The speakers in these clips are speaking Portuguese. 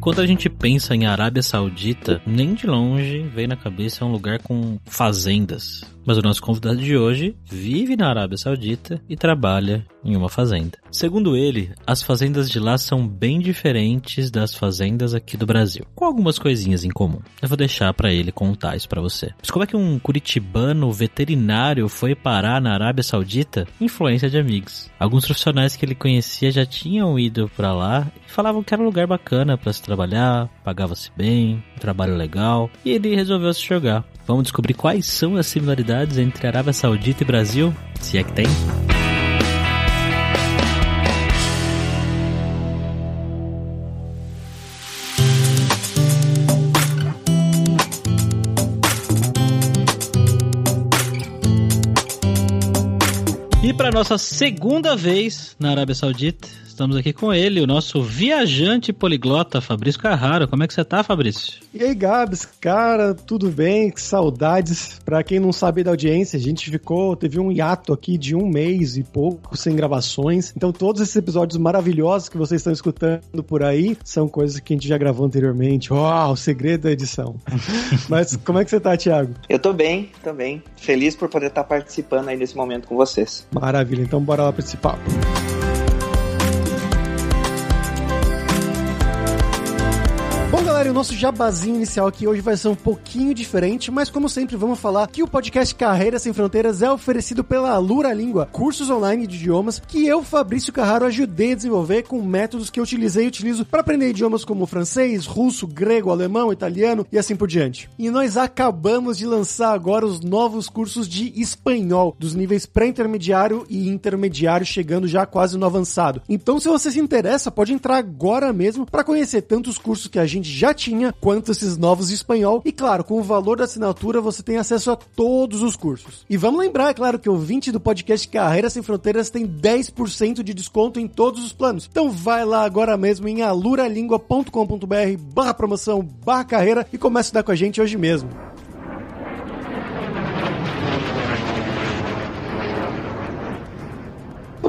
Quando a gente pensa em Arábia Saudita, nem de longe vem na cabeça um lugar com fazendas. Mas o nosso convidado de hoje vive na Arábia Saudita e trabalha em uma fazenda. Segundo ele, as fazendas de lá são bem diferentes das fazendas aqui do Brasil, com algumas coisinhas em comum. Eu vou deixar para ele contar isso para você. Mas como é que um curitibano veterinário foi parar na Arábia Saudita? Influência de amigos. Alguns profissionais que ele conhecia já tinham ido para lá e falavam que era um lugar bacana para se trabalhar, pagava-se bem, um trabalho legal, e ele resolveu se jogar. Vamos descobrir quais são as similaridades entre Arábia Saudita e Brasil, se é que tem. E para nossa segunda vez na Arábia Saudita, estamos aqui com ele, o nosso viajante poliglota, Fabrício Carraro. Como é que você tá, Fabrício? E aí, Gabs, cara, tudo bem? Que saudades. Pra quem não sabe da audiência, a gente ficou, teve um hiato aqui de um mês e pouco sem gravações. Então, todos esses episódios maravilhosos que vocês estão escutando por aí são coisas que a gente já gravou anteriormente. Uau, o segredo da edição. Mas como é que você tá, Thiago? Eu tô bem, tô bem. Feliz por poder estar participando aí nesse momento com vocês. Maravilha, então bora lá pra o nosso jabazinho inicial aqui hoje vai ser um pouquinho diferente, mas como sempre vamos falar que o podcast Carreira Sem Fronteiras é oferecido pela Alura Língua, cursos online de idiomas que eu, Fabrício Carraro, ajudei a desenvolver com métodos que eu utilizei e utilizo para aprender idiomas como francês, russo, grego, alemão, italiano e assim por diante. E nós acabamos de lançar agora os novos cursos de espanhol, dos níveis pré-intermediário e intermediário, chegando já quase no avançado. Então, se você se interessa, pode entrar agora mesmo para conhecer tanto os cursos que a gente já tinha, quanto esses novos de espanhol. E claro, com o valor da assinatura você tem acesso a todos os cursos. E vamos lembrar, é claro, que o 20 do podcast Carreira Sem Fronteiras tem 10% de desconto em todos os planos. Então vai lá agora mesmo em aluralingua.com.br barra promoção, barra carreira e comece a estudar com a gente hoje mesmo.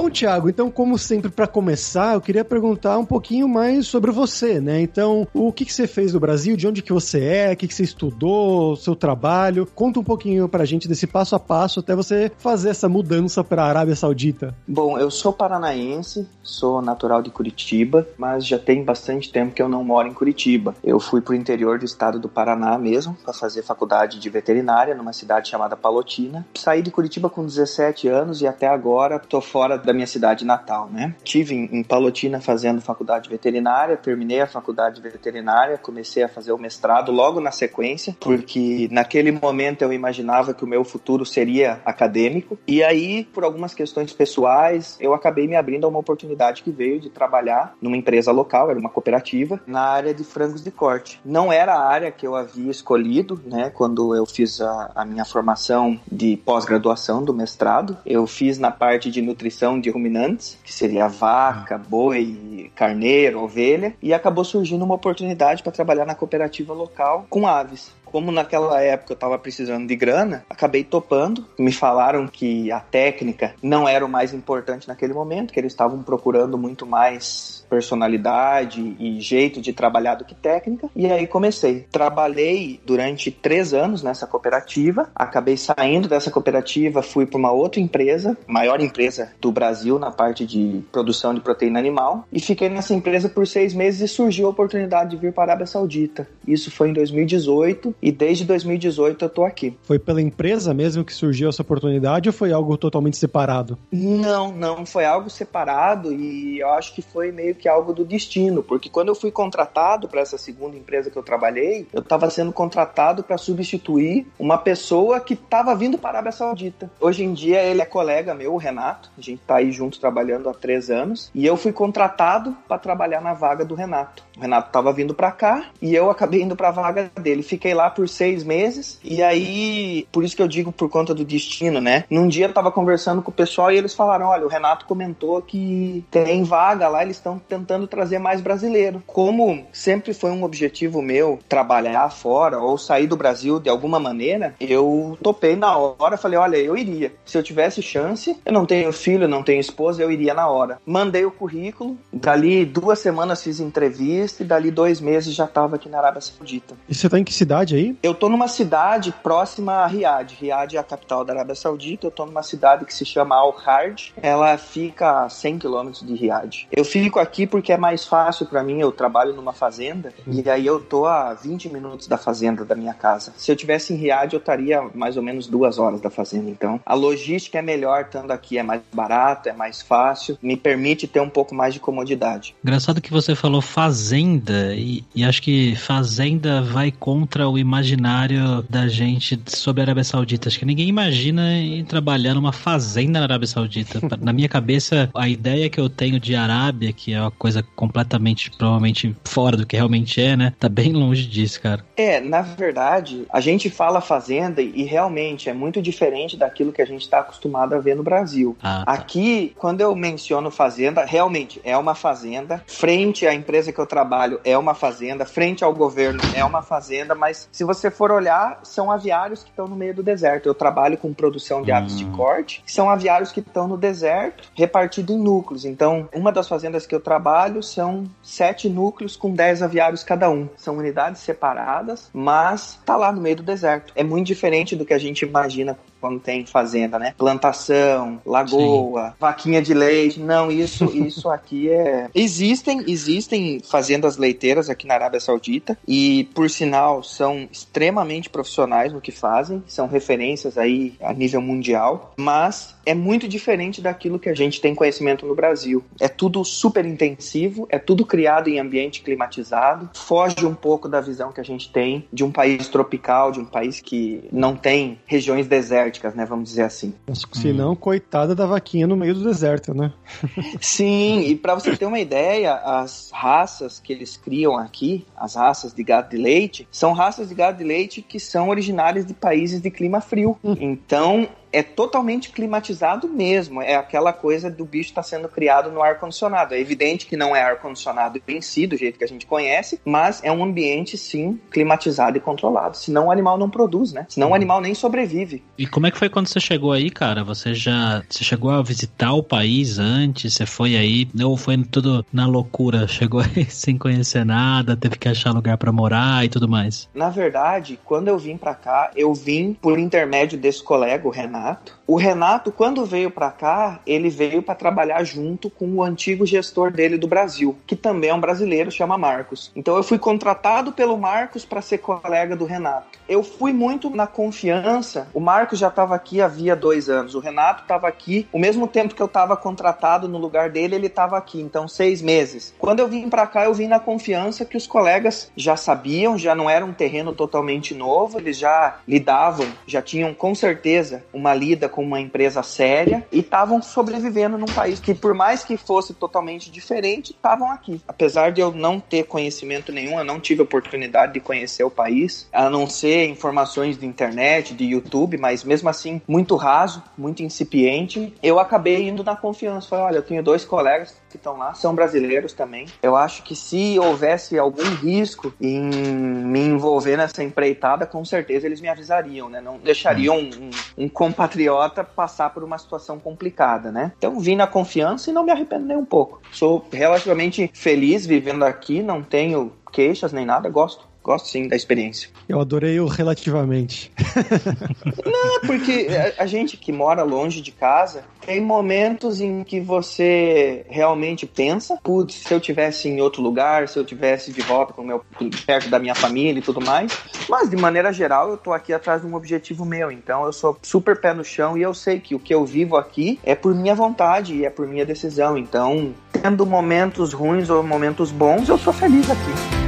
Bom, Thiago, então, como sempre, para começar, eu queria perguntar um pouquinho mais sobre você, né? Então, o que, que você fez no Brasil, de onde que você é, o que, que você estudou, seu trabalho. Conta um pouquinho pra gente desse passo a passo até você fazer essa mudança para a Arábia Saudita. Bom, eu sou paranaense, sou natural de Curitiba, mas já tem bastante tempo que eu não moro em Curitiba. Eu fui pro interior do estado do Paraná mesmo, para fazer faculdade de veterinária numa cidade chamada Palotina. Saí de Curitiba com 17 anos e até agora tô fora da minha cidade natal, né? Tive em, em Palotina fazendo faculdade veterinária, terminei a faculdade veterinária, comecei a fazer o mestrado logo na sequência, porque naquele momento eu imaginava que o meu futuro seria acadêmico. E aí, por algumas questões pessoais, eu acabei me abrindo a uma oportunidade que veio de trabalhar numa empresa local, era uma cooperativa, na área de frangos de corte. Não era a área que eu havia escolhido, né? Quando eu fiz a, a minha formação de pós-graduação do mestrado, eu fiz na parte de nutrição de ruminantes, que seria vaca, boi, carneiro, ovelha, e acabou surgindo uma oportunidade para trabalhar na cooperativa local com aves como naquela época eu estava precisando de grana, acabei topando. Me falaram que a técnica não era o mais importante naquele momento, que eles estavam procurando muito mais personalidade e jeito de trabalhar do que técnica. E aí comecei. Trabalhei durante três anos nessa cooperativa, acabei saindo dessa cooperativa, fui para uma outra empresa, maior empresa do Brasil na parte de produção de proteína animal, e fiquei nessa empresa por seis meses e surgiu a oportunidade de vir para a Arábia Saudita. Isso foi em 2018 e desde 2018 eu tô aqui. Foi pela empresa mesmo que surgiu essa oportunidade ou foi algo totalmente separado? Não, não, foi algo separado e eu acho que foi meio que algo do destino, porque quando eu fui contratado para essa segunda empresa que eu trabalhei, eu estava sendo contratado para substituir uma pessoa que estava vindo para a Arábia Saudita. Hoje em dia ele é colega meu, o Renato, a gente tá aí junto trabalhando há três anos, e eu fui contratado para trabalhar na vaga do Renato. O Renato estava vindo para cá e eu acabei indo para a vaga dele. Fiquei lá por seis meses. E aí, por isso que eu digo por conta do destino, né? Num dia eu tava conversando com o pessoal e eles falaram: olha, o Renato comentou que tem vaga lá, eles estão tentando trazer mais brasileiro. Como sempre foi um objetivo meu trabalhar fora ou sair do Brasil de alguma maneira, eu topei na hora, falei: olha, eu iria. Se eu tivesse chance, eu não tenho filho, não tenho esposa, eu iria na hora. Mandei o currículo, dali duas semanas fiz entrevista e dali dois meses já tava aqui na Arábia Saudita. E você tá em que cidade aí? Eu tô numa cidade próxima a Riad. Riad é a capital da Arábia Saudita. Eu tô numa cidade que se chama Al-Hard. Ela fica a 100 quilômetros de Riad. Eu fico aqui porque é mais fácil para mim. Eu trabalho numa fazenda e aí eu tô a 20 minutos da fazenda da minha casa. Se eu tivesse em Riad, eu estaria mais ou menos duas horas da fazenda. Então, a logística é melhor estando aqui. É mais barato, é mais fácil, me permite ter um pouco mais de comodidade. Engraçado que você falou fazenda e, e acho que fazenda vai contra o imaginário da gente sobre a Arábia Saudita. Acho que ninguém imagina em trabalhar numa fazenda na Arábia Saudita. na minha cabeça, a ideia que eu tenho de Arábia, que é uma coisa completamente, provavelmente fora do que realmente é, né? Tá bem longe disso, cara. É, na verdade, a gente fala fazenda e realmente é muito diferente daquilo que a gente está acostumado a ver no Brasil. Ah, tá. Aqui, quando eu menciono fazenda, realmente é uma fazenda. Frente à empresa que eu trabalho é uma fazenda. Frente ao governo é uma fazenda, mas se você for olhar, são aviários que estão no meio do deserto. Eu trabalho com produção de aves de hum. corte, são aviários que estão no deserto, repartido em núcleos. Então, uma das fazendas que eu trabalho são sete núcleos com dez aviários cada um. São unidades separadas, mas tá lá no meio do deserto. É muito diferente do que a gente imagina quando tem fazenda, né? Plantação, lagoa, Sim. vaquinha de leite. Não, isso, isso aqui é. Existem, existem fazendas leiteiras aqui na Arábia Saudita e, por sinal, são extremamente profissionais no que fazem, são referências aí a nível mundial, mas é muito diferente daquilo que a gente tem conhecimento no Brasil. É tudo super intensivo, é tudo criado em ambiente climatizado, foge um pouco da visão que a gente tem de um país tropical, de um país que não tem regiões desérticas né? Vamos dizer assim. Se não, coitada da vaquinha no meio do deserto, né? Sim, e para você ter uma ideia, as raças que eles criam aqui, as raças de gado de leite, são raças de gado de leite que são originárias de países de clima frio. Hum. Então, é totalmente climatizado mesmo. É aquela coisa do bicho estar tá sendo criado no ar-condicionado. É evidente que não é ar-condicionado em si, do jeito que a gente conhece, mas é um ambiente, sim, climatizado e controlado. Senão o animal não produz, né? Senão o animal nem sobrevive. E como é que foi quando você chegou aí, cara? Você já você chegou a visitar o país antes? Você foi aí? Ou foi tudo na loucura? Chegou aí sem conhecer nada, teve que achar lugar para morar e tudo mais? Na verdade, quando eu vim para cá, eu vim por intermédio desse colega, o Renato Renato. O Renato, quando veio para cá, ele veio para trabalhar junto com o antigo gestor dele do Brasil, que também é um brasileiro, chama Marcos. Então eu fui contratado pelo Marcos para ser colega do Renato. Eu fui muito na confiança. O Marcos já estava aqui havia dois anos. O Renato estava aqui o mesmo tempo que eu estava contratado no lugar dele, ele estava aqui. Então seis meses. Quando eu vim para cá, eu vim na confiança que os colegas já sabiam, já não era um terreno totalmente novo, eles já lidavam, já tinham com certeza uma lida com uma empresa séria e estavam sobrevivendo num país que, por mais que fosse totalmente diferente, estavam aqui. Apesar de eu não ter conhecimento nenhum, eu não tive oportunidade de conhecer o país, a não ser informações de internet, de YouTube, mas mesmo assim, muito raso, muito incipiente, eu acabei indo na confiança. Falei, olha, eu tenho dois colegas que estão lá, são brasileiros também. Eu acho que se houvesse algum risco em me envolver nessa empreitada, com certeza eles me avisariam, né? Não deixariam um, um, um compatriota passar por uma situação complicada, né? Então vim na confiança e não me arrependo nem um pouco. Sou relativamente feliz vivendo aqui, não tenho queixas nem nada, gosto. Gosto sim da experiência. Eu adorei o relativamente. Não, porque a, a, gente que mora longe de casa, tem momentos em que você realmente pensa, putz, se eu tivesse em outro lugar, se eu tivesse de volta com meu, perto da minha família e tudo mais. Mas de maneira geral, eu tô aqui atrás de um objetivo meu, então eu sou super pé no chão e eu sei que o que eu vivo aqui é por minha vontade e é por minha decisão. Então, tendo momentos ruins ou momentos bons, eu sou feliz aqui.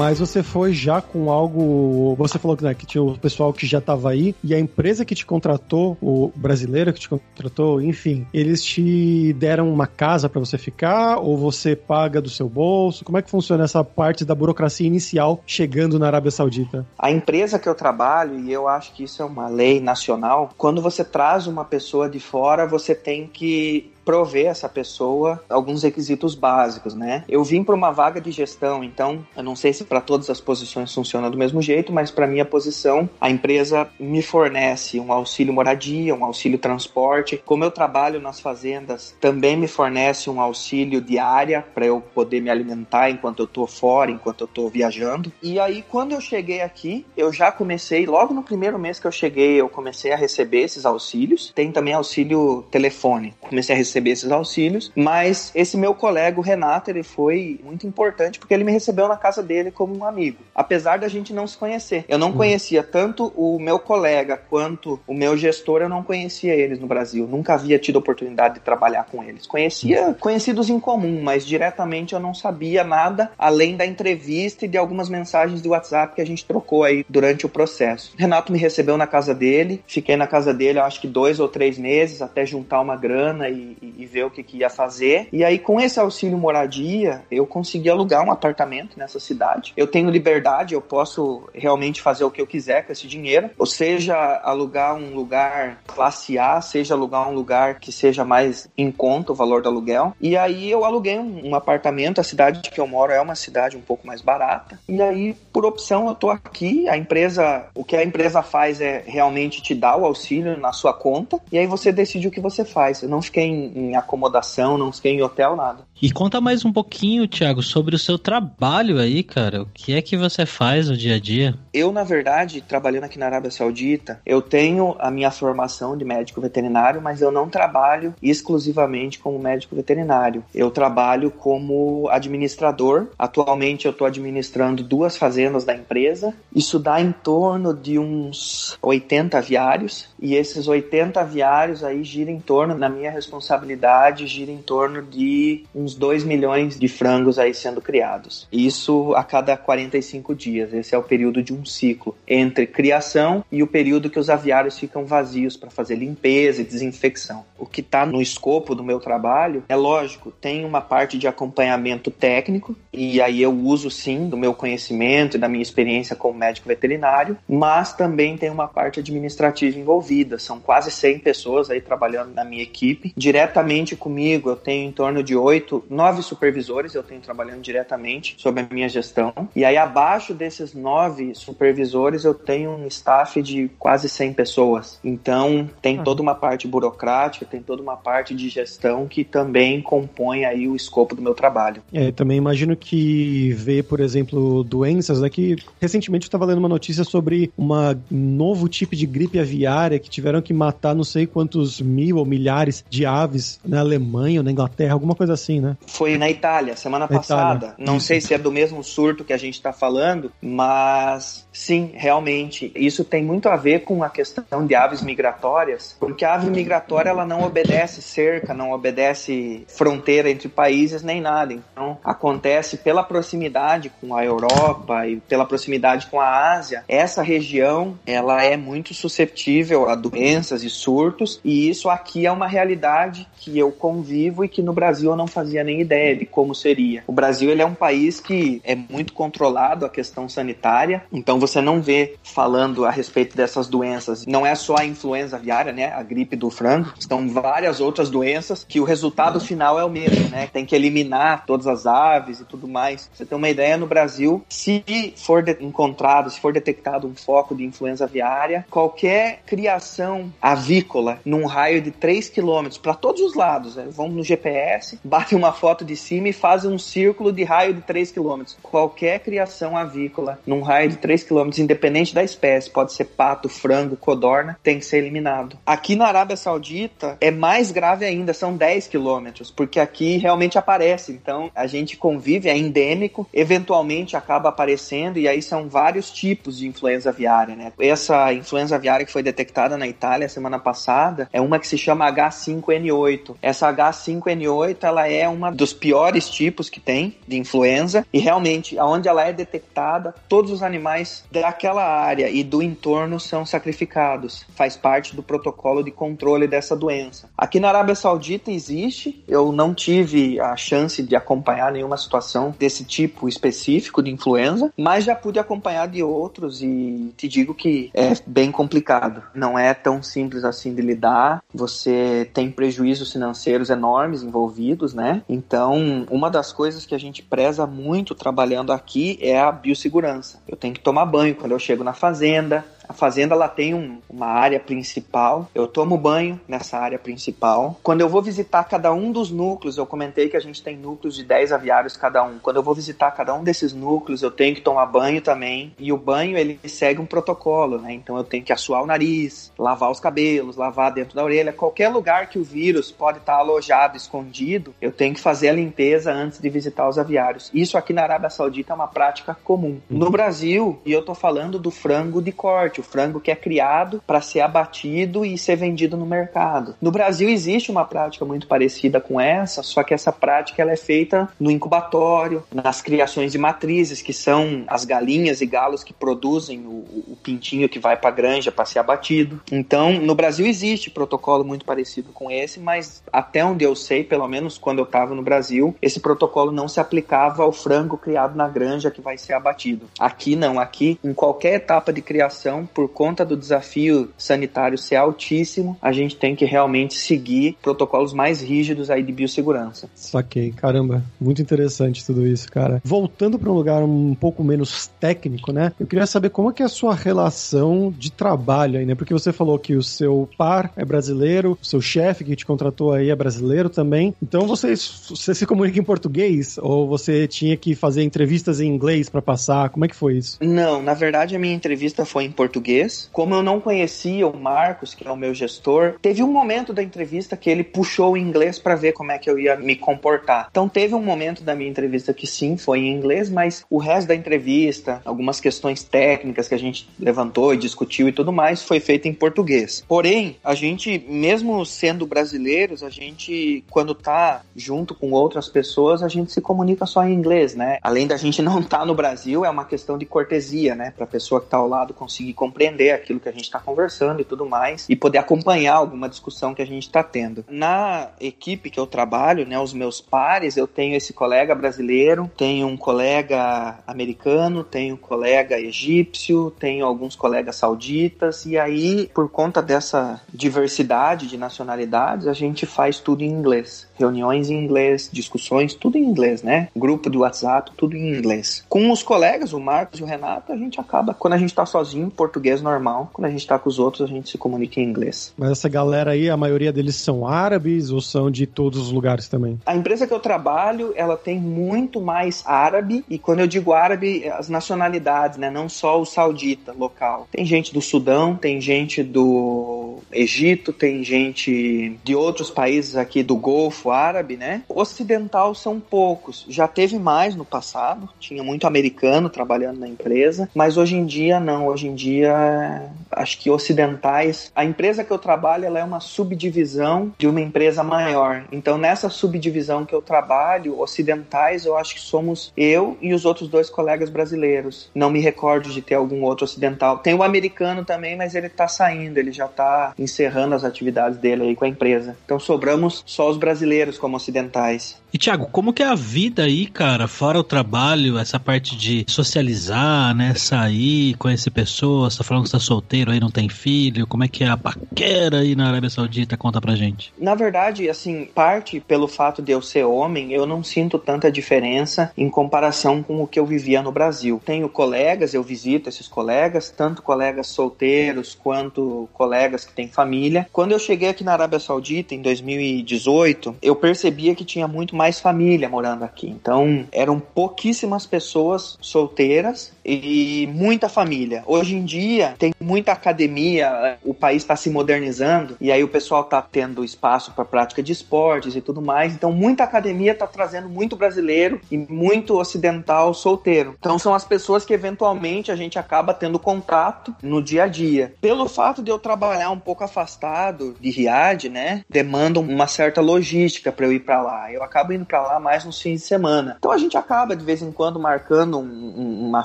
Mas você foi já com algo. Você falou né, que tinha o pessoal que já estava aí e a empresa que te contratou, o brasileiro que te contratou, enfim, eles te deram uma casa para você ficar ou você paga do seu bolso? Como é que funciona essa parte da burocracia inicial chegando na Arábia Saudita? A empresa que eu trabalho, e eu acho que isso é uma lei nacional, quando você traz uma pessoa de fora, você tem que prover essa pessoa alguns requisitos básicos, né? Eu vim para uma vaga de gestão, então eu não sei se para todas as posições funciona do mesmo jeito, mas para minha posição a empresa me fornece um auxílio moradia, um auxílio transporte. Como eu trabalho nas fazendas, também me fornece um auxílio diária para eu poder me alimentar enquanto eu tô fora, enquanto eu tô viajando. E aí quando eu cheguei aqui, eu já comecei, logo no primeiro mês que eu cheguei, eu comecei a receber esses auxílios. Tem também auxílio telefone. Comecei a receber receber esses auxílios, mas esse meu colega, o Renato, ele foi muito importante porque ele me recebeu na casa dele como um amigo, apesar da gente não se conhecer. Eu não uhum. conhecia tanto o meu colega quanto o meu gestor, eu não conhecia eles no Brasil, nunca havia tido oportunidade de trabalhar com eles. Conhecia uhum. conhecidos em comum, mas diretamente eu não sabia nada além da entrevista e de algumas mensagens de WhatsApp que a gente trocou aí durante o processo. Renato me recebeu na casa dele, fiquei na casa dele, acho que dois ou três meses até juntar uma grana e, e, ver o que, que, ia fazer. E aí, com esse auxílio moradia, eu consegui alugar um apartamento nessa cidade. Eu tenho liberdade, eu posso realmente fazer o que eu quiser com esse dinheiro. Ou seja, alugar um lugar classe A, seja alugar um lugar que seja mais em conta o valor do aluguel. E aí eu aluguei um, um apartamento, a cidade que eu moro é uma cidade um pouco mais barata. E aí, por opção, eu tô aqui. A empresa, o que a empresa faz é realmente te dar o auxílio na sua conta. E aí você decide o que você faz. Eu não fiquei em em acomodação, não fiquei em hotel, nada. E conta mais um pouquinho, Thiago, sobre o seu trabalho aí, cara. O que é que você faz no dia a dia? Eu, na verdade, trabalhando aqui na Arábia Saudita, eu tenho a minha formação de médico veterinário, mas eu não trabalho exclusivamente como médico veterinário. Eu trabalho como administrador. Atualmente eu estou administrando duas fazendas da empresa. Isso dá em torno de uns 80 aviários. E esses 80 aviários aí giram em torno, na minha responsabilidade, gira em torno de uns uns 2 milhões de frangos aí sendo criados. Isso a cada 45 dias. Esse é o período de um ciclo entre criação e o período que os aviários ficam vazios para fazer limpeza e desinfecção. O que está no escopo do meu trabalho é lógico, tem uma parte de acompanhamento técnico e aí eu uso sim do meu conhecimento e da minha experiência como médico veterinário, mas também tem uma parte administrativa envolvida. São quase 100 pessoas aí trabalhando na minha equipe. Diretamente comigo eu tenho em torno de 8 nove supervisores, eu tenho trabalhando diretamente sobre a minha gestão. E aí, abaixo desses nove supervisores, eu tenho um staff de quase 100 pessoas. Então, tem ah. toda uma parte burocrática, tem toda uma parte de gestão que também compõe aí o escopo do meu trabalho. É, também imagino que ver, por exemplo, doenças aqui. Né, recentemente eu estava lendo uma notícia sobre um novo tipo de gripe aviária que tiveram que matar não sei quantos mil ou milhares de aves na Alemanha ou na Inglaterra, alguma coisa assim, né? Foi na Itália, semana na passada. Itália. Não sei se é do mesmo surto que a gente está falando, mas sim, realmente. Isso tem muito a ver com a questão de aves migratórias, porque a ave migratória ela não obedece cerca, não obedece fronteira entre países nem nada. Então, acontece pela proximidade com a Europa e pela proximidade com a Ásia. Essa região, ela é muito susceptível a doenças e surtos, e isso aqui é uma realidade que eu convivo e que no Brasil eu não fazia nem ideia de como seria. O Brasil ele é um país que é muito controlado a questão sanitária, então você não vê falando a respeito dessas doenças. Não é só a influenza aviária, né, a gripe do frango, estão várias outras doenças que o resultado final é o mesmo, né? Tem que eliminar todas as aves e tudo mais. Você tem uma ideia no Brasil, se for encontrado, se for detectado um foco de influenza aviária, qualquer criação avícola num raio de 3 quilômetros para todos os lados, né? vão no GPS, batem uma foto de cima e fazem um círculo de raio de 3 km. Qualquer criação avícola num raio de 3 km, independente da espécie, pode ser pato, frango, codorna, tem que ser eliminado. Aqui na Arábia Saudita é mais grave ainda, são 10 quilômetros, porque aqui realmente aparece. Então a gente convive, é endêmico, eventualmente acaba aparecendo, e aí são vários tipos de influenza aviária, né? Essa influenza aviária que foi detectada na Itália semana passada é uma que se chama H5N8. Essa H5N8 ela é uma dos piores tipos que tem de influenza e realmente, aonde ela é detectada, todos os animais daquela área e do entorno são sacrificados. Faz parte do protocolo de controle dessa doença. Aqui na Arábia Saudita existe, eu não tive a chance de acompanhar nenhuma situação desse tipo específico de influenza, mas já pude acompanhar de outros e te digo que é bem complicado. Não é tão simples assim de lidar. Você tem prejuízos financeiros enormes envolvidos, né? Então, uma das coisas que a gente preza muito trabalhando aqui é a biossegurança. Eu tenho que tomar banho quando eu chego na fazenda, a fazenda ela tem um, uma área principal. Eu tomo banho nessa área principal. Quando eu vou visitar cada um dos núcleos, eu comentei que a gente tem núcleos de 10 aviários cada um. Quando eu vou visitar cada um desses núcleos, eu tenho que tomar banho também. E o banho ele segue um protocolo, né? Então eu tenho que assoar o nariz, lavar os cabelos, lavar dentro da orelha. Qualquer lugar que o vírus pode estar alojado, escondido, eu tenho que fazer a limpeza antes de visitar os aviários. Isso aqui na Arábia Saudita é uma prática comum. No Brasil, e eu tô falando do frango de corte, o frango que é criado para ser abatido e ser vendido no mercado. No Brasil existe uma prática muito parecida com essa, só que essa prática ela é feita no incubatório, nas criações de matrizes, que são as galinhas e galos que produzem o, o pintinho que vai para a granja para ser abatido. Então, no Brasil existe protocolo muito parecido com esse, mas até onde eu sei, pelo menos quando eu estava no Brasil, esse protocolo não se aplicava ao frango criado na granja que vai ser abatido. Aqui não, aqui em qualquer etapa de criação por conta do desafio sanitário ser altíssimo, a gente tem que realmente seguir protocolos mais rígidos aí de biossegurança. Saquei, caramba, muito interessante tudo isso, cara. Voltando para um lugar um pouco menos técnico, né? Eu queria saber como é que é a sua relação de trabalho aí, né? Porque você falou que o seu par é brasileiro, o seu chefe que te contratou aí é brasileiro também. Então você, você se comunica em português ou você tinha que fazer entrevistas em inglês para passar? Como é que foi isso? Não, na verdade a minha entrevista foi em português português. Como eu não conhecia o Marcos, que é o meu gestor, teve um momento da entrevista que ele puxou o inglês para ver como é que eu ia me comportar. Então teve um momento da minha entrevista que sim, foi em inglês, mas o resto da entrevista, algumas questões técnicas que a gente levantou e discutiu e tudo mais, foi feito em português. Porém, a gente, mesmo sendo brasileiros, a gente, quando tá junto com outras pessoas, a gente se comunica só em inglês, né? Além da gente não estar tá no Brasil, é uma questão de cortesia, né? Pra pessoa que tá ao lado conseguir compreender aquilo que a gente está conversando e tudo mais, e poder acompanhar alguma discussão que a gente está tendo. Na equipe que eu trabalho, né, os meus pares, eu tenho esse colega brasileiro, tenho um colega americano, tenho um colega egípcio, tenho alguns colegas sauditas, e aí, por conta dessa diversidade de nacionalidades, a gente faz tudo em inglês. Reuniões em inglês, discussões, tudo em inglês, né? Grupo de WhatsApp, tudo em inglês. Com os colegas, o Marcos e o Renato, a gente acaba, quando a gente está sozinho, português normal. Quando a gente tá com os outros, a gente se comunica em inglês. Mas essa galera aí, a maioria deles são árabes ou são de todos os lugares também? A empresa que eu trabalho, ela tem muito mais árabe, e quando eu digo árabe, as nacionalidades, né? Não só o saudita local. Tem gente do Sudão, tem gente do Egito, tem gente de outros países aqui do Golfo Árabe, né? Ocidental são poucos. Já teve mais no passado, tinha muito americano trabalhando na empresa, mas hoje em dia não. Hoje em dia acho que ocidentais. A empresa que eu trabalho ela é uma subdivisão de uma empresa maior. Então, nessa subdivisão que eu trabalho, ocidentais, eu acho que somos eu e os outros dois colegas brasileiros. Não me recordo de ter algum outro ocidental. Tem o americano também, mas ele tá saindo, ele já tá encerrando as atividades dele aí com a empresa. Então, sobramos só os brasileiros como ocidentais. E Thiago, como que é a vida aí, cara, fora o trabalho, essa parte de socializar, né, sair, conhecer pessoas, tá falando que está solteiro aí, não tem filho, como é que é a paquera aí na Arábia Saudita? Conta pra gente. Na verdade, assim, parte pelo fato de eu ser homem, eu não sinto tanta diferença em comparação com o que eu vivia no Brasil. Tenho colegas, eu visito esses colegas, tanto colegas solteiros quanto colegas que têm família. Quando eu cheguei aqui na Arábia Saudita em 2018, eu percebia que tinha muito mais família morando aqui. Então, eram pouquíssimas pessoas solteiras e muita família. Hoje em dia, tem muita academia, o país está se modernizando e aí o pessoal está tendo espaço para prática de esportes e tudo mais. Então, muita academia está trazendo muito brasileiro e muito ocidental solteiro. Então, são as pessoas que eventualmente a gente acaba tendo contato no dia a dia. Pelo fato de eu trabalhar um pouco afastado de Riad, né, demanda uma certa logística para eu ir para lá. Eu acabo indo para lá mais nos fins de semana. Então, a gente acaba de vez em quando marcando um, um, uma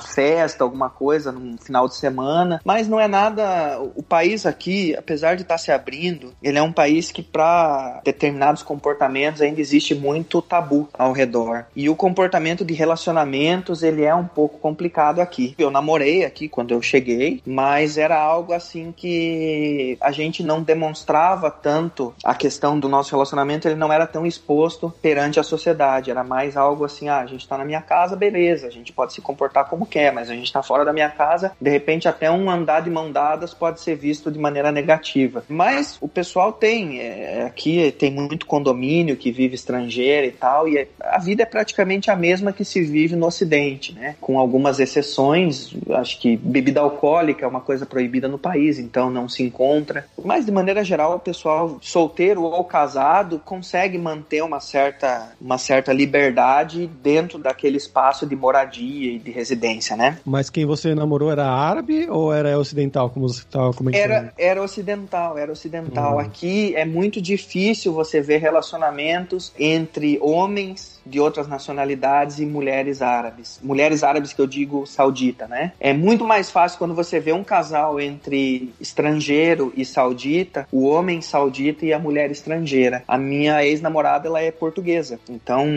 festa, alguma coisa no final de semana, mas não é nada. O país aqui, apesar de estar tá se abrindo, ele é um país que para determinados comportamentos ainda existe muito tabu ao redor. E o comportamento de relacionamentos, ele é um pouco complicado aqui. Eu namorei aqui quando eu cheguei, mas era algo assim que a gente não demonstrava tanto a questão do nosso relacionamento, ele não era tão exposto perante a sociedade, era mais algo assim, ah, a gente tá na minha casa, beleza, a gente pode se comportar como quer, mas a gente tá fora da minha casa, de repente até um andar de mão dadas pode ser visto de maneira negativa. Mas o pessoal tem, é, aqui tem muito condomínio que vive estrangeiro e tal, e a vida é praticamente a mesma que se vive no Ocidente, né? Com algumas exceções, acho que bebida alcoólica é uma coisa proibida no país, então não se encontra. Mas de maneira geral, o pessoal solteiro ou casado consegue manter uma certa, uma certa liberdade dentro daquele espaço de moradia e de residência, né? Mas quem você namorou era árabe ou era ocidental, como você estava comentando? Era, era ocidental, era ocidental. Uhum. Aqui é muito difícil você ver relacionamentos entre homens de outras nacionalidades e mulheres árabes. Mulheres árabes que eu digo saudita, né? É muito mais fácil quando você vê um casal entre estrangeiro e saudita, o homem saudita e a mulher estrangeira. A minha ex-namorada, ela é portuguesa. Então,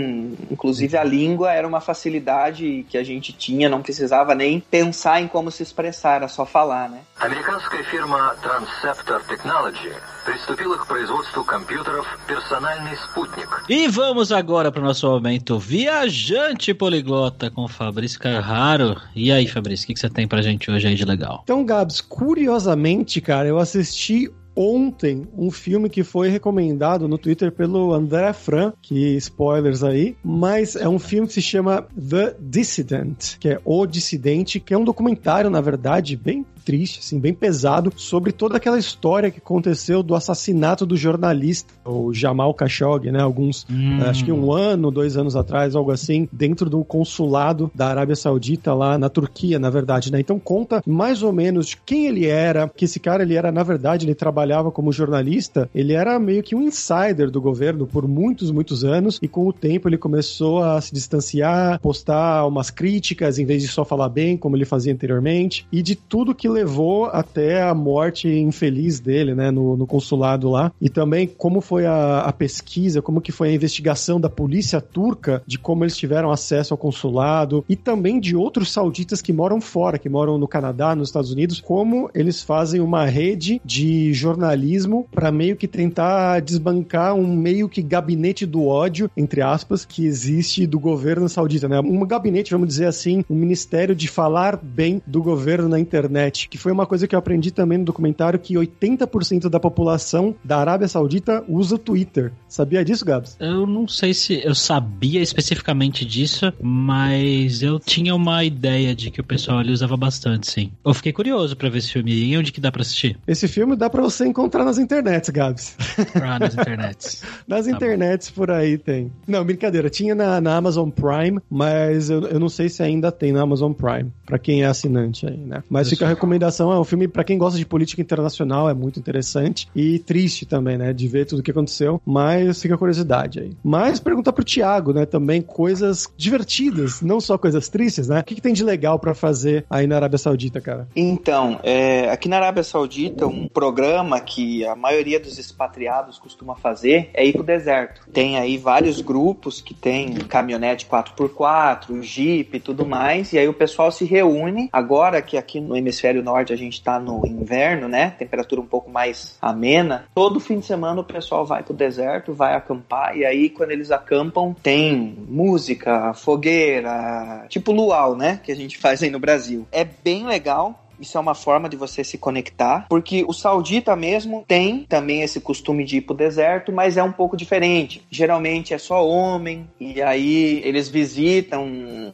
inclusive a língua era uma facilidade que a gente tinha, não precisava nem pensar em como se expressar, era só falar, né? Американская фирма Transceptor Technology приступила к производству компьютеров «Персональный спутник». E vamos agora para o nosso momento viajante poliglota com Fabrício Carraro. E aí, Fabrício, o que, que você tem pra gente hoje aí de legal? Então, Gabs, curiosamente, cara, eu assisti ontem um filme que foi recomendado no Twitter pelo André Fran, que spoilers aí, mas é um filme que se chama The Dissident, que é O Dissidente, que é um documentário, na verdade, bem triste, assim, bem pesado, sobre toda aquela história que aconteceu do assassinato do jornalista, o Jamal Khashoggi, né? Alguns, hum. acho que um ano, dois anos atrás, algo assim, dentro do consulado da Arábia Saudita lá na Turquia, na verdade, né? Então conta mais ou menos quem ele era, que esse cara, ele era, na verdade, ele trabalhava como jornalista, ele era meio que um insider do governo por muitos, muitos anos, e com o tempo ele começou a se distanciar, postar umas críticas, em vez de só falar bem, como ele fazia anteriormente, e de tudo que levou até a morte infeliz dele, né, no, no consulado lá. E também como foi a, a, pesquisa, como que foi a investigação da polícia turca de como eles tiveram acesso ao consulado e também de outros sauditas que moram fora, que moram no Canadá, nos Estados Unidos, como eles fazem uma rede de jornalismo para meio que tentar desbancar um meio que gabinete do ódio, entre aspas, que existe do governo saudita, né? Um gabinete, vamos dizer assim, um ministério de falar bem do governo na internet que foi uma coisa que eu aprendi também no documentário, que 80% da população da Arábia Saudita usa o Twitter. Sabia disso, Gabs? Eu não sei se eu sabia especificamente disso, mas eu tinha uma ideia de que o pessoal ali usava bastante, sim. Eu fiquei curioso para ver esse filme. E onde que dá pra assistir? Esse filme dá para você encontrar nas internets, Gabs. Ah, nas internets. nas tá internets bom. por aí tem. Não, brincadeira. Tinha na, na Amazon Prime, mas eu, eu não sei se ainda tem na Amazon Prime, para quem é assinante aí, né? Mas fica a recomendação é um filme para quem gosta de política internacional, é muito interessante e triste também, né, de ver tudo o que aconteceu, mas fica a curiosidade aí. Mas perguntar pro Thiago, né, também coisas divertidas, não só coisas tristes, né? O que, que tem de legal para fazer aí na Arábia Saudita, cara? Então, é, aqui na Arábia Saudita, um programa que a maioria dos expatriados costuma fazer é ir pro deserto. Tem aí vários grupos que tem caminhonete 4x4, Jeep e tudo mais, e aí o pessoal se reúne. Agora que aqui no hemisfério norte a gente está no inverno, né? Temperatura um pouco mais amena. Todo fim de semana o pessoal vai pro deserto, vai acampar e aí quando eles acampam tem música, fogueira, tipo luau, né? Que a gente faz aí no Brasil. É bem legal Isso é uma forma de você se conectar, porque o saudita mesmo tem também esse costume de ir pro deserto, mas é um pouco diferente. Geralmente é só homem, e aí eles visitam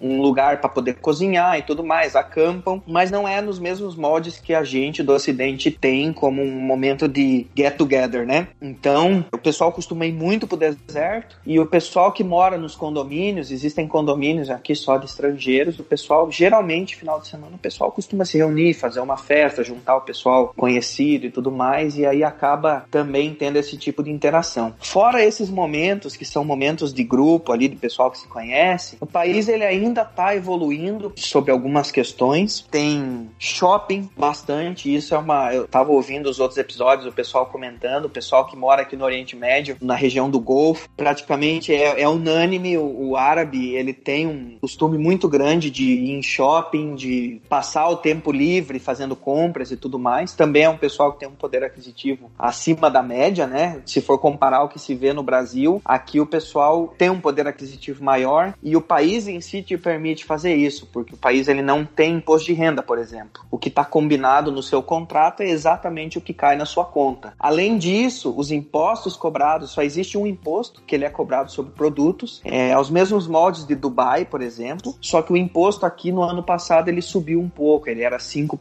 um lugar para poder cozinhar e tudo mais, acampam, mas não é nos mesmos moldes que a gente do Ocidente tem como um momento de get together, né? Então, o pessoal costuma ir muito pro deserto e o pessoal que mora nos condomínios, existem condomínios aqui só de estrangeiros, o pessoal geralmente final de semana o pessoal costuma se reunir, fazer uma festa, juntar o pessoal conhecido e tudo mais, e aí acaba também tendo esse tipo de interação. Fora esses momentos que são momentos de grupo ali, de pessoal que se conhece, o país ele ainda está evoluindo sobre algumas questões. Tem shopping bastante, isso é uma. Eu tava ouvindo os outros episódios, o pessoal comentando, o pessoal que mora aqui no Oriente Médio, na região do Golfo, praticamente é, é unânime. O, o árabe ele tem um costume muito grande de ir em shopping, de passar o tempo livre fazendo compras e tudo mais. Também é um pessoal que tem um poder aquisitivo acima da média, né? Se for comparar o que se vê no Brasil, aqui o pessoal tem um poder aquisitivo maior e o país em si te permite fazer isso, porque o país ele não tem imposto de renda, por exemplo. O que está combinado no seu contrato é exatamente o que cai na sua conta. Além disso, os impostos cobrados, só existe um imposto que ele é cobrado sobre produtos, é aos mesmos moldes de Dubai, por exemplo, só que o imposto aqui no ano passado ele subiu um pouco, ele era 5%,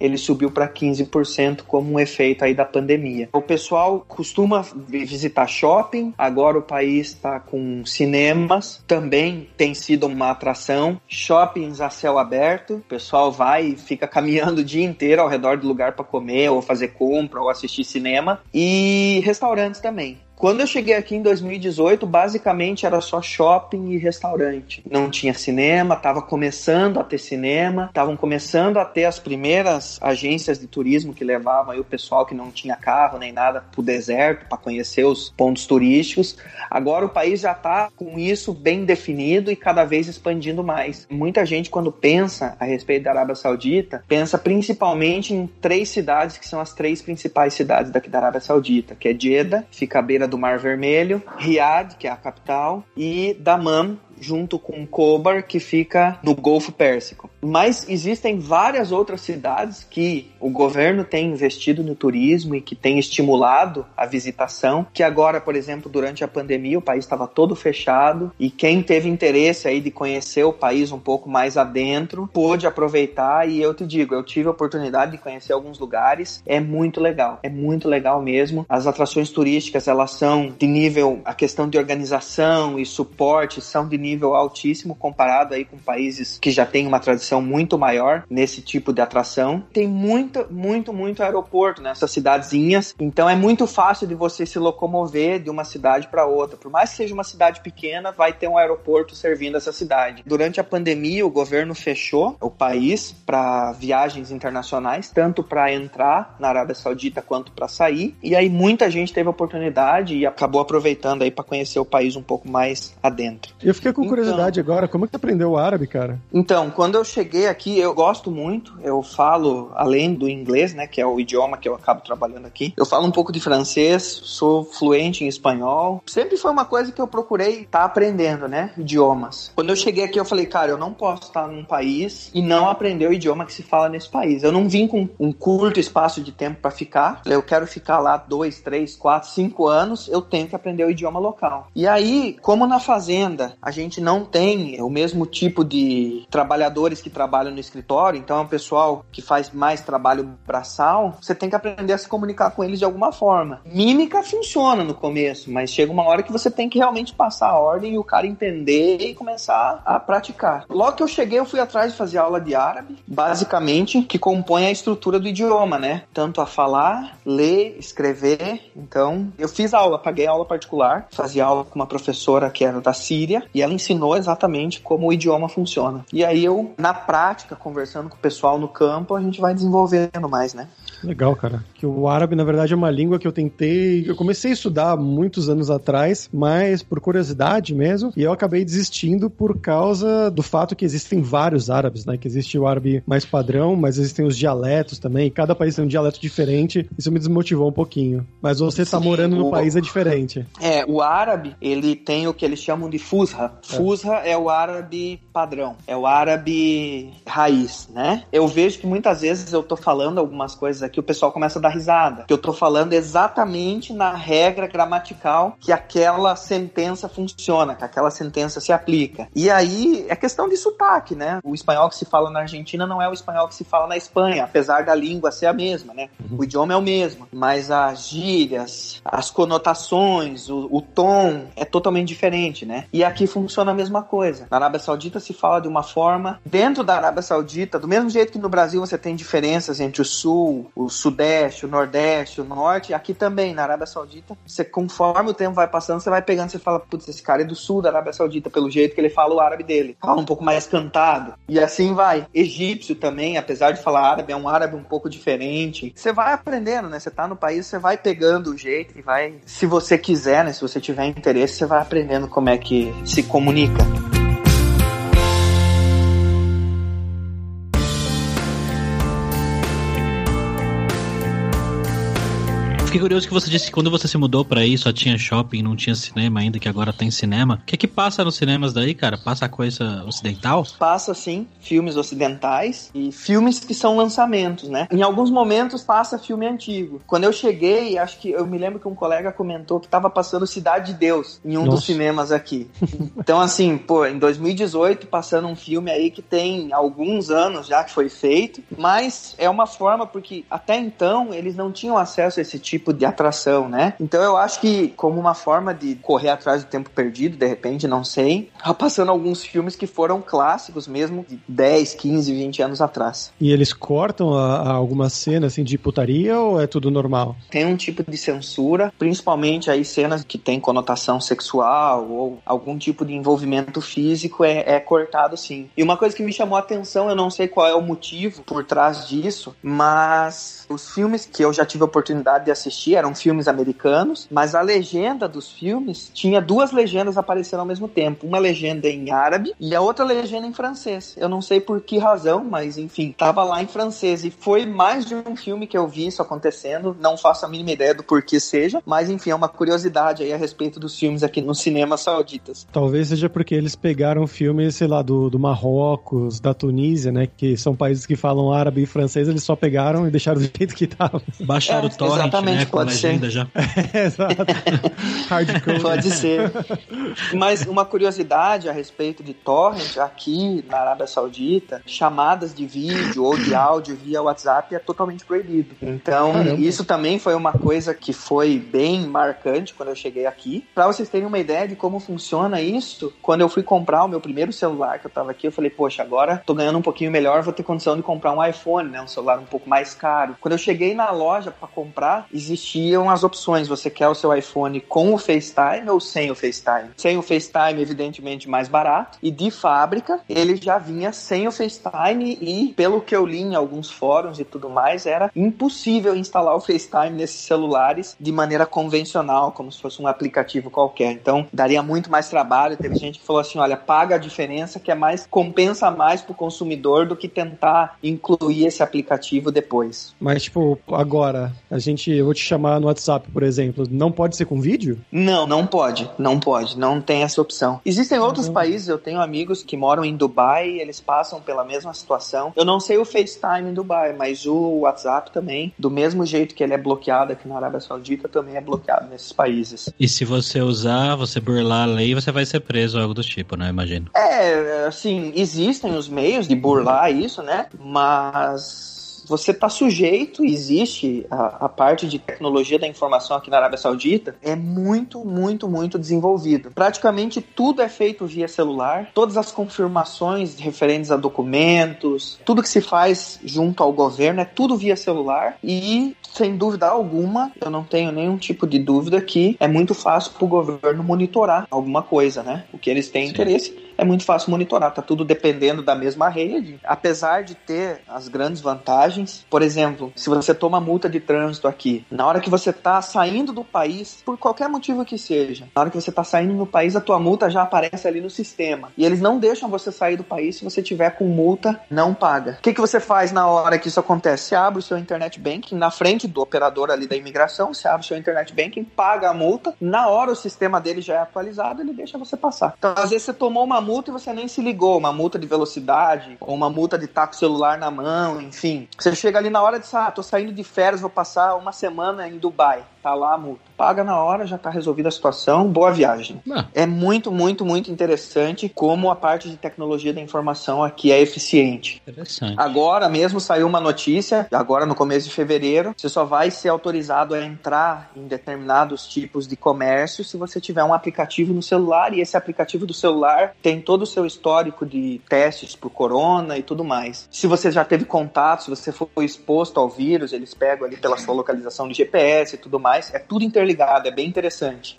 ele subiu para 15% como um efeito aí da pandemia. O pessoal costuma visitar shopping, agora o país está com cinemas, também tem sido uma atração, shoppings a céu aberto, o pessoal vai e fica caminhando o dia inteiro ao redor do lugar para comer, ou fazer compra, ou assistir cinema, e restaurantes também. Quando eu cheguei aqui em 2018, basicamente era só shopping e restaurante. Não tinha cinema, estava começando a ter cinema, estavam começando a ter as primeiras agências de turismo que levavam o pessoal que não tinha carro nem nada para o deserto para conhecer os pontos turísticos. Agora o país já está com isso bem definido e cada vez expandindo mais. Muita gente, quando pensa a respeito da Arábia Saudita, pensa principalmente em três cidades que são as três principais cidades daqui da Arábia Saudita, que é Jeddah, fica à beira do Mar Vermelho, Riad, que é a capital, e Dammam, junto com Kobar, que fica no Golfo Pérsico. Mas existem várias outras cidades que o governo tem investido no turismo e que tem estimulado a visitação, que agora, por exemplo, durante a pandemia, o país estava todo fechado e quem teve interesse aí de conhecer o país um pouco mais adentro, pôde aproveitar e eu te digo, eu tive a oportunidade de conhecer alguns lugares, é muito legal, é muito legal mesmo. As atrações turísticas, elas são de nível, a questão de organização e suporte são de nível altíssimo comparado aí com países que já têm uma tradição muito maior nesse tipo de atração. Tem muito, muito, muito aeroporto nessas cidadezinhas, então é muito fácil de você se locomover de uma cidade para outra. Por mais que seja uma cidade pequena, vai ter um aeroporto servindo essa cidade. Durante a pandemia, o governo fechou o país para viagens internacionais, tanto para entrar na Arábia Saudita quanto para sair. E aí muita gente teve a oportunidade e acabou aproveitando aí para conhecer o país um pouco mais adentro. Eu fiquei com curiosidade então, agora, como é que aprendeu o árabe, cara? Então, quando eu cheguei aqui, eu gosto muito, eu falo, além do inglês, né, que é o idioma que eu acabo trabalhando aqui, eu falo um pouco de francês, sou fluente em espanhol. Sempre foi uma coisa que eu procurei estar tá aprendendo, né, idiomas. Quando eu cheguei aqui, eu falei, cara, eu não posso estar num país e não aprender o idioma que se fala nesse país. Eu não vim com um curto espaço de tempo para ficar, eu quero ficar lá dois, três, quatro, cinco anos, eu tenho que aprender o idioma local. E aí, como na fazenda, a gente não tem o mesmo tipo de trabalhadores que trabalham no escritório, então é um pessoal que faz mais trabalho braçal, você tem que aprender a se comunicar com eles de alguma forma. Mímica funciona no começo, mas chega uma hora que você tem que realmente passar a ordem e o cara entender e começar a praticar. Logo que eu cheguei, eu fui atrás de fazer aula de árabe, basicamente, que compõe a estrutura do idioma, né? Tanto a falar, ler, escrever. Então, eu fiz aula, paguei aula particular, fazia aula com uma professora que era da Síria e ela ensinou exatamente como o idioma funciona. E aí eu, na prática, conversando com o pessoal no campo, a gente vai desenvolvendo mais, né? Legal, cara. Que o árabe, na verdade, é uma língua que eu tentei. Eu comecei a estudar muitos anos atrás, mas por curiosidade mesmo, e eu acabei desistindo por causa do fato que existem vários árabes, né? Que existe o árabe mais padrão, mas existem os dialetos também. Cada país tem um dialeto diferente. Isso me desmotivou um pouquinho. Mas você tá Sim, morando no país é diferente. É, o árabe, ele tem o que eles chamam de fusra. Fusra é o árabe padrão, é o árabe raiz, né? Eu vejo que muitas vezes eu tô falando algumas coisas aqui, o pessoal começa a dar risada, que eu tô falando exatamente na regra gramatical que aquela sentença funciona, que aquela sentença se aplica. E aí é questão de sotaque, né? O espanhol que se fala na Argentina não é o espanhol que se fala na Espanha, apesar da língua ser a mesma, né? O idioma é o mesmo, mas as gírias, as conotações, o, o tom é totalmente diferente, né? E aqui funciona a mesma coisa. Na Arábia Saudita se fala de uma forma, dentro da Arábia Saudita, do mesmo jeito que no Brasil você tem diferenças entre o sul, o sudeste, o nordeste, o norte, aqui também, na Arábia Saudita, você conforme o tempo vai passando, você vai pegando, você fala, putz, esse cara é do sul da Arábia Saudita, pelo jeito que ele fala o árabe dele. Fala um pouco mais cantado. E assim vai. Egípcio também, apesar de falar árabe, é um árabe um pouco diferente. Você vai aprendendo, né? Você tá no país, você vai pegando o jeito e vai. Se você quiser, né? Se você tiver interesse, você vai aprendendo como é que se comunica. Fiquei curioso que você disse que quando você se mudou pra aí só tinha shopping, não tinha cinema ainda, que agora tem cinema. O que é que passa nos cinemas daí, cara? Passa coisa ocidental? Passa, sim, filmes ocidentais e filmes que são lançamentos, né? Em alguns momentos passa filme antigo. Quando eu cheguei, acho que eu me lembro que um colega comentou que tava passando Cidade de Deus em um Nossa. dos cinemas aqui. Então, assim, pô, em 2018, passando um filme aí que tem alguns anos já que foi feito, mas é uma forma, porque até então eles não tinham acesso a esse tipo de atração, né? Então eu acho que, como uma forma de correr atrás do tempo perdido, de repente, não sei, tá passando alguns filmes que foram clássicos mesmo, de 10, 15, 20 anos atrás. E eles cortam a, a alguma cena assim de putaria ou é tudo normal? Tem um tipo de censura, principalmente aí cenas que tem conotação sexual ou algum tipo de envolvimento físico é, é cortado sim. E uma coisa que me chamou a atenção, eu não sei qual é o motivo por trás disso, mas os filmes que eu já tive a oportunidade de assistir eram filmes americanos, mas a legenda dos filmes tinha duas legendas aparecendo ao mesmo tempo. Uma legenda em árabe e a outra legenda em francês. Eu não sei por que razão, mas enfim, tava lá em francês. E foi mais de um filme que eu vi isso acontecendo. Não faço a mínima ideia do porquê seja, mas enfim, é uma curiosidade aí a respeito dos filmes aqui nos cinemas sauditas. Talvez seja porque eles pegaram filmes, sei lá, do, do Marrocos, da Tunísia, né? Que são países que falam árabe e francês, eles só pegaram e deixaram do jeito que tava. Baixaram É, o torrent, exatamente, né? Com pode legenda já. Exato. Hardcore. Pode ser. Mas uma curiosidade a respeito de torrent aqui na Arábia Saudita, chamadas de vídeo ou de áudio via WhatsApp é totalmente proibido. Então, Caramba. isso também foi uma coisa que foi bem marcante quando eu cheguei aqui. Para vocês terem uma ideia de como funciona isso, quando eu fui comprar o meu primeiro celular que eu tava aqui, eu falei, poxa, agora tô ganhando um pouquinho melhor, vou ter condição de comprar um iPhone, né, um celular um pouco mais caro. Quando eu cheguei na loja para comprar, existiam as opções, você quer o seu iPhone com o FaceTime ou sem o FaceTime? Sem o FaceTime, evidentemente, mais barato, e de fábrica, ele já vinha sem o FaceTime e, pelo que eu li em alguns fóruns e tudo mais, era impossível instalar o FaceTime nesses celulares de maneira convencional, como se fosse um aplicativo qualquer. Então, daria muito mais trabalho. Teve gente que falou assim: olha, paga a diferença que é mais, compensa mais pro consumidor do que tentar incluir esse aplicativo depois. Mas, tipo, agora, a gente, eu te chamar no WhatsApp, por exemplo, não pode ser com vídeo? Não, não pode, não pode, não tem essa opção. Existem outros países, eu tenho amigos que moram em Dubai, eles passam pela mesma situação. Eu não sei o FaceTime em Dubai, mas o WhatsApp também, do mesmo jeito que ele é bloqueado aqui na Arábia Saudita, também é bloqueado nesses países. E se você usar, você burlar a lei, você vai ser preso, algo do tipo, né? Imagino. É, assim, existem os meios de burlar isso, né? Mas você está sujeito, existe a, a, parte de tecnologia da informação aqui na Arábia Saudita, é muito, muito, muito desenvolvido. Praticamente tudo é feito via celular, todas as confirmações referentes a documentos, tudo que se faz junto ao governo é tudo via celular e sem dúvida alguma, eu não tenho nenhum tipo de dúvida que é muito fácil para o governo monitorar alguma coisa, né? O que eles têm Sim. interesse é muito fácil monitorar, tá tudo dependendo da mesma rede. Apesar de ter as grandes vantagens, por exemplo, se você toma multa de trânsito aqui, na hora que você tá saindo do país, por qualquer motivo que seja, na hora que você tá saindo no país, a tua multa já aparece ali no sistema. E eles não deixam você sair do país se você tiver com multa não paga. O que, que você faz na hora que isso acontece? Você abre o seu internet banking na frente do operador ali da imigração, você abre o seu internet banking, paga a multa, na hora o sistema dele já é atualizado, ele deixa você passar. Então, às vezes você tomou uma multa e você nem se ligou, uma multa de velocidade, ou uma multa de estar com o celular na mão, enfim. Você chega ali na hora de, ah, tô saindo de férias, vou passar uma semana em Dubai tá lá a multa. Paga na hora, já tá resolvida a situação, boa viagem. Ah. É muito, muito, muito interessante como a parte de tecnologia da informação aqui é eficiente. Interessante. Agora mesmo saiu uma notícia, agora no começo de fevereiro, você só vai ser autorizado a entrar em determinados tipos de comércio se você tiver um aplicativo no celular e esse aplicativo do celular tem todo o seu histórico de testes por corona e tudo mais. Se você já teve contato, se você foi exposto ao vírus, eles pegam ali pela sua localização de GPS e tudo mais mais, é tudo interligado, é bem interessante.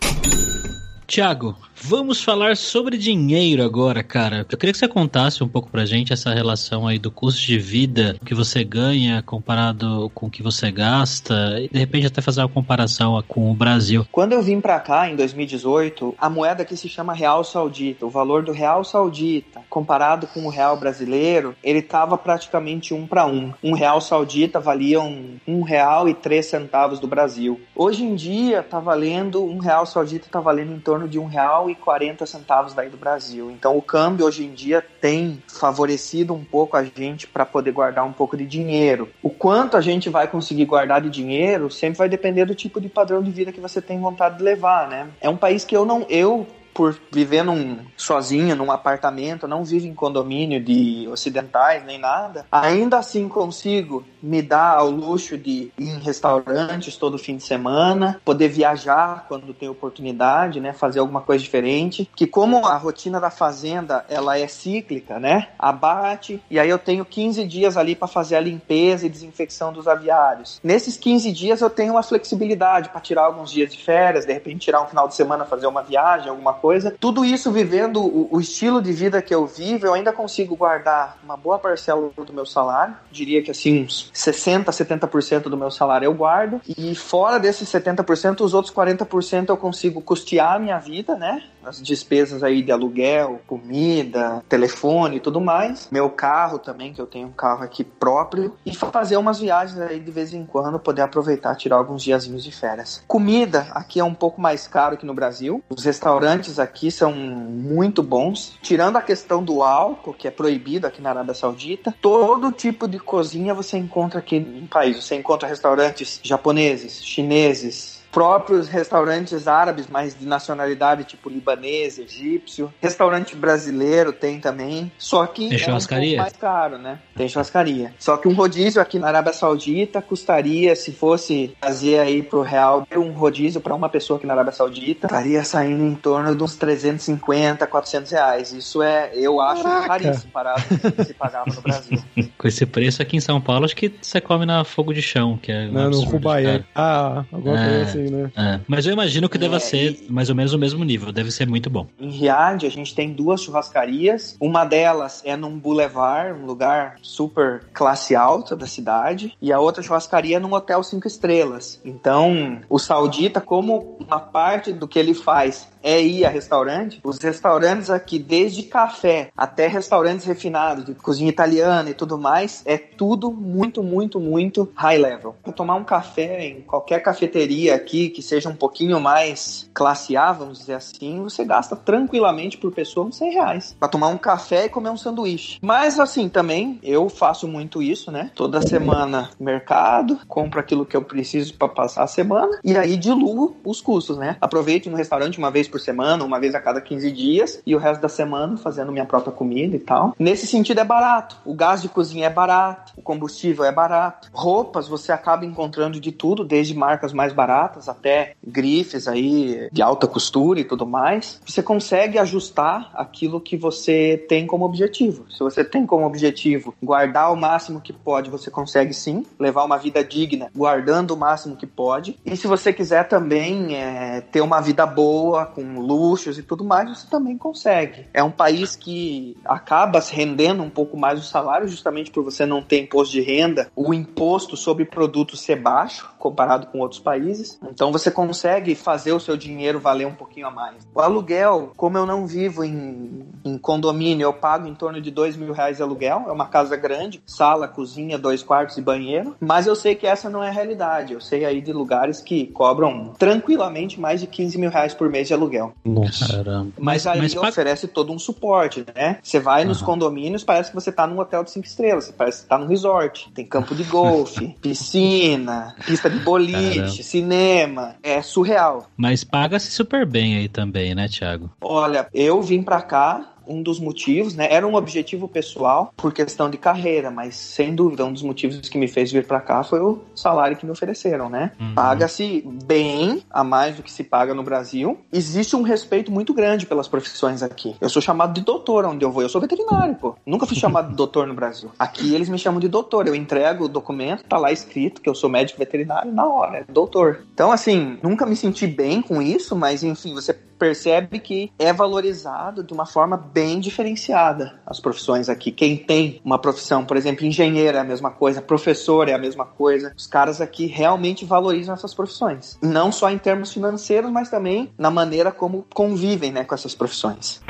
Tiago, vamos falar sobre dinheiro agora, cara. Eu queria que você contasse um pouco pra gente essa relação aí do custo de vida que você ganha comparado com o que você gasta e de repente até fazer uma comparação com o Brasil. Quando eu vim pra cá em 2018, a moeda aqui se chama Real Saudita. O valor do Real Saudita, comparado com o Real brasileiro, ele tava praticamente um para um. Um Real Saudita valia um, um real e três centavos do Brasil. Hoje em dia tá valendo um Real Saudita tá valendo em torno torno de um real e quarenta centavos daí do Brasil. Então o câmbio hoje em dia tem favorecido um pouco a gente para poder guardar um pouco de dinheiro. O quanto a gente vai conseguir guardar de dinheiro sempre vai depender do tipo de padrão de vida que você tem vontade de levar, né? É um país que eu não eu por viver num, sozinho num apartamento, não vivo em condomínio de ocidentais nem nada, ainda assim consigo me dar ao luxo de ir em restaurantes todo fim de semana, poder viajar quando tem oportunidade, né, fazer alguma coisa diferente, que como a rotina da fazenda, ela é cíclica, né? Abate e aí eu tenho 15 dias ali para fazer a limpeza e desinfecção dos aviários. Nesses 15 dias eu tenho uma flexibilidade para tirar alguns dias de férias, de repente tirar um final de semana fazer uma viagem, alguma coisa. Tudo isso vivendo o, o estilo de vida que eu vivo, eu ainda consigo guardar uma boa parcela do meu salário, diria que assim uns 60, 70% do meu salário eu guardo. E fora desses 70%, os outros 40% eu consigo custear a minha vida, né? As despesas aí de aluguel, comida, telefone e tudo mais. Meu carro também, que eu tenho um carro aqui próprio e fazer umas viagens aí de vez em quando, poder aproveitar, tirar alguns diazinhos de férias. Comida aqui é um pouco mais caro que no Brasil. Os restaurantes aqui são muito bons, tirando a questão do álcool, que é proibido aqui na Arábia Saudita. Todo tipo de cozinha você encontra aqui no país. Você encontra restaurantes japoneses, chineses, próprios restaurantes árabes, mas de nacionalidade tipo libanês, egípcio. Restaurante brasileiro tem também, só que tem é um pouco mais caro, né? Tem churrascaria. Só que um rodízio aqui na Arábia Saudita custaria, se fosse fazer aí pro real, um rodízio para uma pessoa aqui na Arábia Saudita, estaria saindo em torno de uns 350, 400 reais. Isso é, eu acho, Caraca. caríssimo parado com o que se pagava no Brasil. Com esse preço aqui em São Paulo, acho que você come na fogo de chão, que é um Não, no caro. Ah, alguma É. coisa assim, né? É, mas eu imagino que deva É, ser mais ou menos o mesmo nível, deve ser muito bom. Em Riad, a gente tem duas churrascarias. Uma delas é num boulevard, um lugar super classe alta da cidade. E a outra churrascaria é num hotel cinco estrelas. Então, o saudita, como uma parte do que ele faz é ir a restaurante, os restaurantes aqui, desde café até restaurantes refinados, de cozinha italiana e tudo mais, é tudo muito, muito, muito high level. Para tomar um café em qualquer cafeteria aqui que seja um pouquinho mais classe A, vamos dizer assim, você gasta tranquilamente por pessoa uns 100 reais. Para tomar um café e comer um sanduíche. Mas assim, também eu faço muito isso, né? Toda semana mercado, compro aquilo que eu preciso para passar a semana e aí diluo os custos, né? Aproveito no restaurante uma vez por semana, uma vez a cada 15 dias e o resto da semana fazendo minha própria comida e tal. Nesse sentido é barato. O gás de cozinha é barato, o combustível é barato. Roupas você acaba encontrando de tudo, desde marcas mais baratas até grifes aí de alta costura e tudo mais, você consegue ajustar aquilo que você tem como objetivo. Se você tem como objetivo guardar o máximo que pode, você consegue sim levar uma vida digna, guardando o máximo que pode. E se você quiser também é, ter uma vida boa, com luxos e tudo mais, você também consegue. É um país que acaba se rendendo um pouco mais o salário, justamente por você não ter imposto de renda, o imposto sobre produtos ser baixo comparado com outros países. Então você consegue fazer o seu dinheiro valer um pouquinho a mais. O aluguel, como eu não vivo em, em condomínio, eu pago em torno de dois mil reais de aluguel. É uma casa grande, sala, cozinha, dois quartos e banheiro. Mas eu sei que essa não é a realidade. Eu sei aí de lugares que cobram tranquilamente mais de 15 mil reais por mês de aluguel. Nossa. Caramba. Mas, aí mas paga- oferece todo um suporte, né? Você vai nos Aham. condomínios, parece que você tá num hotel de cinco estrelas, parece que tá num resort. Tem campo de golfe, piscina, pista de boliche, Caramba. cinema. É surreal. Mas paga-se super bem aí também, né, Thiago? Olha, eu vim pra cá. Um dos motivos, né? Era um objetivo pessoal por questão de carreira, mas sem dúvida um dos motivos que me fez vir pra cá foi o salário que me ofereceram, né? Uhum. Paga-se bem, a mais do que se paga no Brasil. Existe um respeito muito grande pelas profissões aqui. Eu sou chamado de doutor onde eu vou. Eu sou veterinário, pô. Nunca fui chamado de doutor no Brasil. Aqui eles me chamam de doutor. Eu entrego o documento, tá lá escrito que eu sou médico veterinário na hora, é doutor. Então, assim, nunca me senti bem com isso, mas enfim, você percebe que é valorizado de uma forma bem diferenciada as profissões aqui. Quem tem uma profissão, por exemplo, engenheiro é a mesma coisa, professor é a mesma coisa. Os caras aqui realmente valorizam essas profissões. Não só em termos financeiros, mas também na maneira como convivem né, com essas profissões.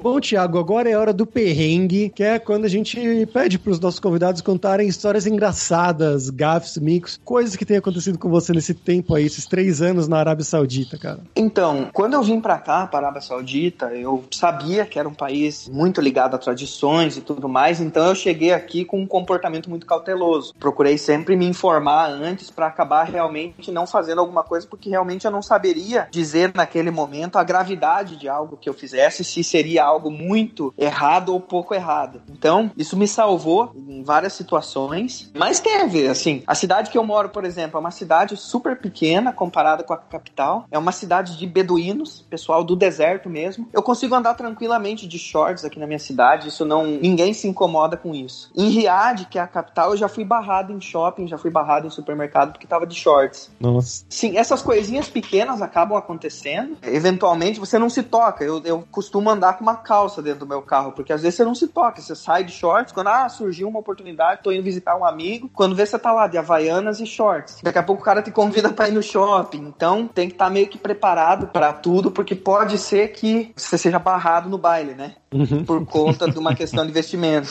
Bom, Thiago, agora é hora do perrengue, que é quando a gente pede pros nossos convidados contarem histórias engraçadas, gafes, micos, coisas que têm acontecido com você nesse tempo aí, esses três anos na Arábia Saudita, cara. Então, quando eu vim pra cá, para a Arábia Saudita, eu sabia que era um país muito ligado a tradições e tudo mais, então eu cheguei aqui com um comportamento muito cauteloso. Procurei sempre me informar antes pra acabar realmente não fazendo alguma coisa, porque realmente eu não saberia dizer naquele momento a gravidade de algo que eu fizesse, se seria algo muito errado ou pouco errado. Então, isso me salvou em várias situações, mas ver, assim, a cidade que eu moro, por exemplo, é uma cidade super pequena comparada com a capital, é uma cidade de beduínos, pessoal do deserto mesmo. Eu consigo andar tranquilamente de shorts aqui na minha cidade, isso não, ninguém se incomoda com isso. Em Riad, que é a capital, eu já fui barrado em shopping, já fui barrado em supermercado porque tava de shorts. Nossa. Sim, essas coisinhas pequenas acabam acontecendo. Eventualmente você não se toca. Eu, eu costumo andar com uma calça dentro do meu carro, porque às vezes você não se toca. Você sai de shorts, quando ah, surgiu uma oportunidade, tô indo visitar um amigo. Quando vê, você tá lá de havaianas e shorts. Daqui a pouco o cara te convida pra ir no shopping. Então tem que estar meio que preparado pra tudo, porque pode ser que você seja barrado no baile, né? por conta de uma questão de vestimenta.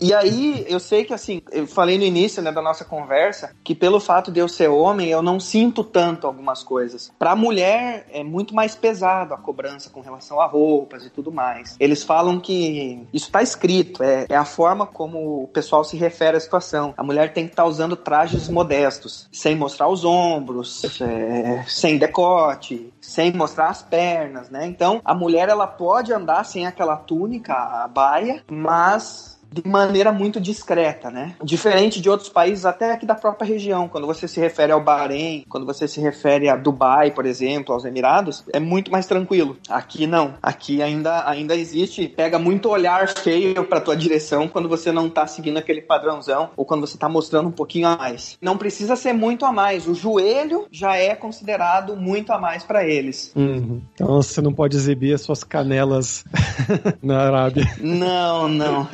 E aí, eu sei que assim, eu falei no início né, da nossa conversa que pelo fato de eu ser homem, eu não sinto tanto algumas coisas. Pra mulher é muito mais pesado a cobrança com relação a roupas e tudo mais. Eles falam que isso tá escrito, é, é a forma como o pessoal se refere à situação. A mulher tem que estar usando trajes modestos, sem mostrar os ombros, é, sem decote, sem mostrar as pernas, né? Então, a mulher ela pode andar sem aquela túnica, a baia, mas de maneira muito discreta, né? Diferente de outros países, até aqui da própria região, quando você se refere ao Bahrein, quando você se refere a Dubai, por exemplo, aos Emirados, é muito mais tranquilo. Aqui não. Aqui ainda, ainda existe, pega muito olhar feio pra tua direção quando você não tá seguindo aquele padrãozão ou quando você tá mostrando um pouquinho a mais. Não precisa ser muito a mais. O joelho já é considerado muito a mais pra eles. Uhum. Então você não pode exibir as suas canelas na Arábia. Não, não.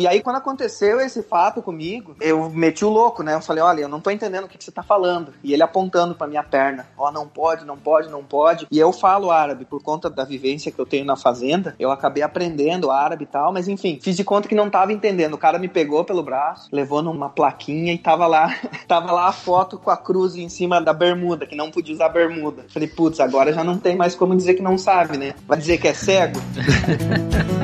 E aí, quando aconteceu esse fato comigo, eu meti o louco, né? Eu falei, olha, eu não tô entendendo o que, que você tá falando. E ele apontando pra minha perna. Ó, não pode, não pode, não pode. E eu falo árabe, por conta da vivência que eu tenho na fazenda. Eu acabei aprendendo árabe e tal, mas enfim, fiz de conta que não tava entendendo. O cara me pegou pelo braço, levou numa plaquinha e tava lá, tava lá a foto com a cruz em cima da bermuda, que não podia usar bermuda. Falei, putz, agora já não tem mais como dizer que não sabe, né? Vai dizer que é cego?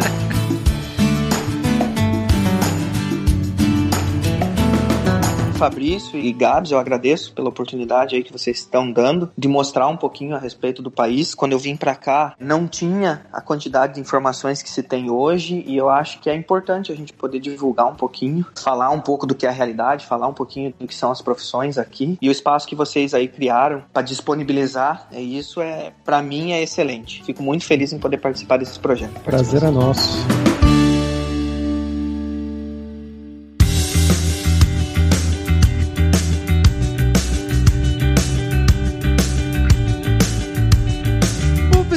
Fabrício e Gabs, eu agradeço pela oportunidade aí que vocês estão dando de mostrar um pouquinho a respeito do país. Quando eu vim para cá, não tinha a quantidade de informações que se tem hoje e eu acho que é importante a gente poder divulgar um pouquinho, falar um pouco do que é a realidade, falar um pouquinho do que são as profissões aqui e o espaço que vocês aí criaram para disponibilizar, é isso é para mim é excelente. Fico muito feliz em poder participar desse projeto. Prazer é nosso.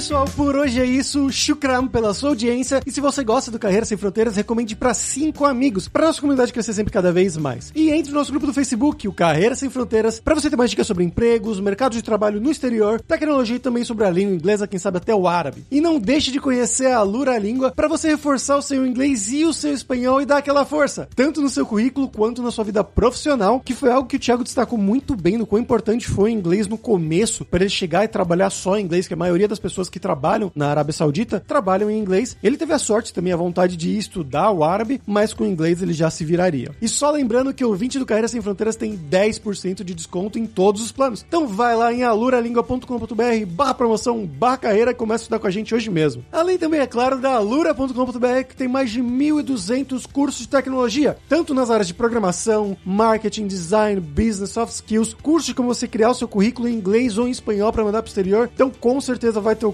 Pessoal, por hoje é isso. Shukram pela sua audiência. E se você gosta do Carreira Sem Fronteiras, recomende para cinco amigos, para nossa comunidade crescer sempre cada vez mais. E entre no nosso grupo do Facebook, o Carreira Sem Fronteiras, para você ter mais dicas sobre empregos, mercado de trabalho no exterior, tecnologia e também sobre a língua inglesa, quem sabe até o árabe. E não deixe de conhecer a Lura Língua para você reforçar o seu inglês e o seu espanhol e dar aquela força, tanto no seu currículo quanto na sua vida profissional, que foi algo que o Thiago destacou muito bem no quão importante foi o inglês no começo, para ele chegar e trabalhar só em inglês, que a maioria das pessoas que trabalham na Arábia Saudita trabalham em inglês. Ele teve a sorte também, a vontade de estudar o árabe, mas com o inglês ele já se viraria. E só lembrando que o 20 do Carreira Sem Fronteiras tem 10% de desconto em todos os planos. Então vai lá em aluralingua.com.br barra promoção, barra carreira e começa a estudar com a gente hoje mesmo. Além também, é claro, da alura.com.br que tem mais de 1.200 cursos de tecnologia, tanto nas áreas de programação, marketing, design, business, soft skills, cursos de como você criar o seu currículo em inglês ou em espanhol para mandar pro exterior. Então com certeza vai ter o um